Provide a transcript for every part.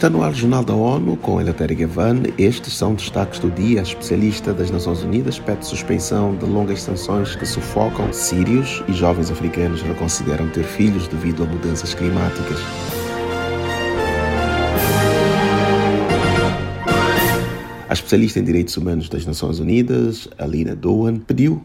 Está no ar o Jornal da ONU com Elatéria Gavan. Estes são destaques do dia. A especialista das Nações Unidas pede suspensão de longas sanções que sufocam sírios e jovens africanos reconsideram ter filhos devido a mudanças climáticas. A especialista em direitos humanos das Nações Unidas, Alina Doan, pediu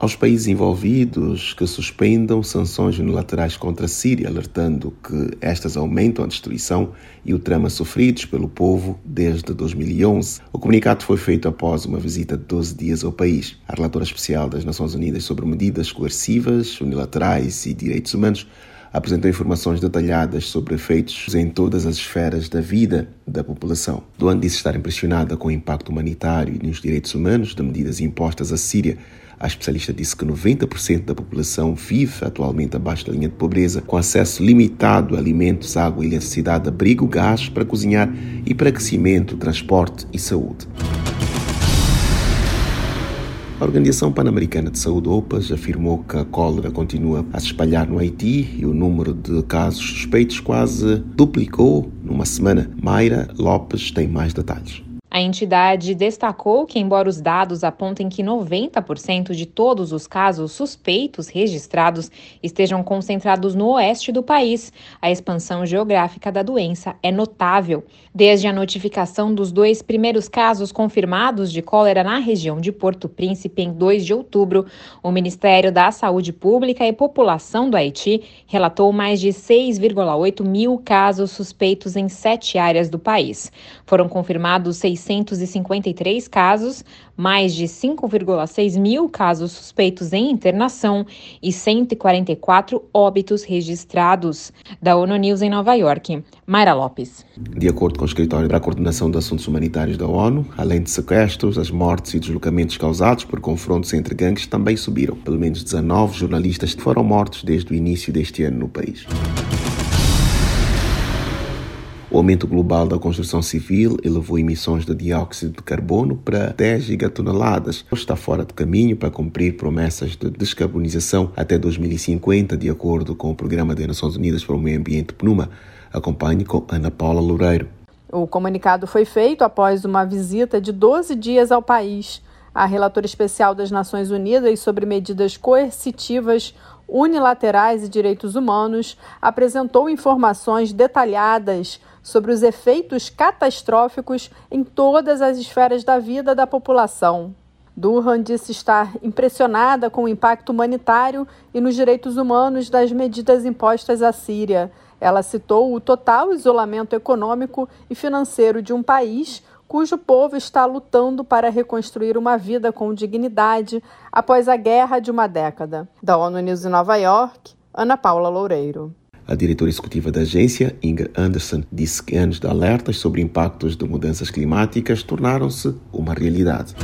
aos países envolvidos que suspendam sanções unilaterais contra a Síria, alertando que estas aumentam a destruição e o trama sofridos pelo povo desde 2011. O comunicado foi feito após uma visita de 12 dias ao país. A relatora especial das Nações Unidas sobre medidas coercivas, unilaterais e direitos humanos apresentou informações detalhadas sobre efeitos em todas as esferas da vida da população. Duan disse estar impressionada com o impacto humanitário e nos direitos humanos de medidas impostas à Síria a especialista disse que 90% da população vive atualmente abaixo da linha de pobreza, com acesso limitado a alimentos, água, eletricidade, abrigo, gás para cozinhar e para aquecimento, transporte e saúde. A Organização Pan-Americana de Saúde, OPAS, afirmou que a cólera continua a se espalhar no Haiti e o número de casos suspeitos quase duplicou numa semana. Mayra Lopes tem mais detalhes. A entidade destacou que, embora os dados apontem que 90% de todos os casos suspeitos registrados estejam concentrados no oeste do país, a expansão geográfica da doença é notável. Desde a notificação dos dois primeiros casos confirmados de cólera na região de Porto Príncipe em 2 de outubro, o Ministério da Saúde Pública e População do Haiti relatou mais de 6,8 mil casos suspeitos em sete áreas do país. Foram confirmados 6 653 casos, mais de 5,6 mil casos suspeitos em internação e 144 óbitos registrados. Da ONU News em Nova York, Mayra Lopes. De acordo com o Escritório para a Coordenação de Assuntos Humanitários da ONU, além de sequestros, as mortes e deslocamentos causados por confrontos entre gangues também subiram. Pelo menos 19 jornalistas foram mortos desde o início deste ano no país. O aumento global da construção civil elevou emissões de dióxido de carbono para 10 gigatoneladas. Está fora de caminho para cumprir promessas de descarbonização até 2050, de acordo com o Programa das Nações Unidas para o Meio Ambiente PNUMA. Acompanhe com Ana Paula Loureiro. O comunicado foi feito após uma visita de 12 dias ao país. A relatora especial das Nações Unidas sobre medidas coercitivas unilaterais e direitos humanos apresentou informações detalhadas sobre os efeitos catastróficos em todas as esferas da vida da população. Durhan disse estar impressionada com o impacto humanitário e nos direitos humanos das medidas impostas à Síria. Ela citou o total isolamento econômico e financeiro de um país cujo povo está lutando para reconstruir uma vida com dignidade após a guerra de uma década. Da ONU News em Nova York, Ana Paula Loureiro. A diretora executiva da agência, Inga Anderson, disse que anos de alertas sobre impactos de mudanças climáticas tornaram-se uma realidade.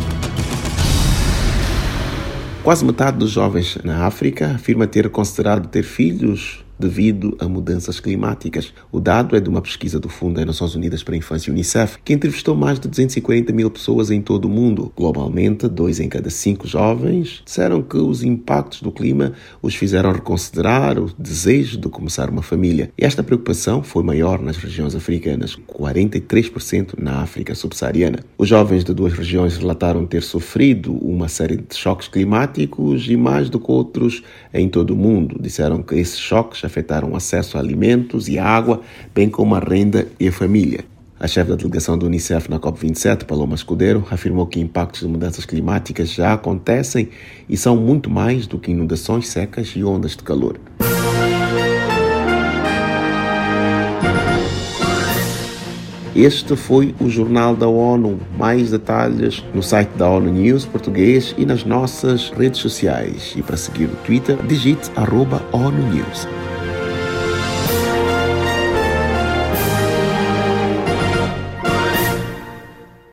Quase metade dos jovens na África afirma ter considerado ter filhos devido a mudanças climáticas. O dado é de uma pesquisa do Fundo das Nações Unidas para a Infância UNICEF, que entrevistou mais de 240 mil pessoas em todo o mundo. Globalmente, dois em cada cinco jovens disseram que os impactos do clima os fizeram reconsiderar o desejo de começar uma família. Esta preocupação foi maior nas regiões africanas, 43% na África subsaariana. Os jovens de duas regiões relataram ter sofrido uma série de choques climáticos e mais do que outros em todo o mundo. Disseram que esses choques afetaram o acesso a alimentos e água, bem como a renda e a família. A chefe da delegação do Unicef na COP27, Paloma Escudeiro, afirmou que impactos de mudanças climáticas já acontecem e são muito mais do que inundações secas e ondas de calor. Este foi o Jornal da ONU. Mais detalhes no site da ONU News português e nas nossas redes sociais. E para seguir o Twitter, digite arroba ONU News.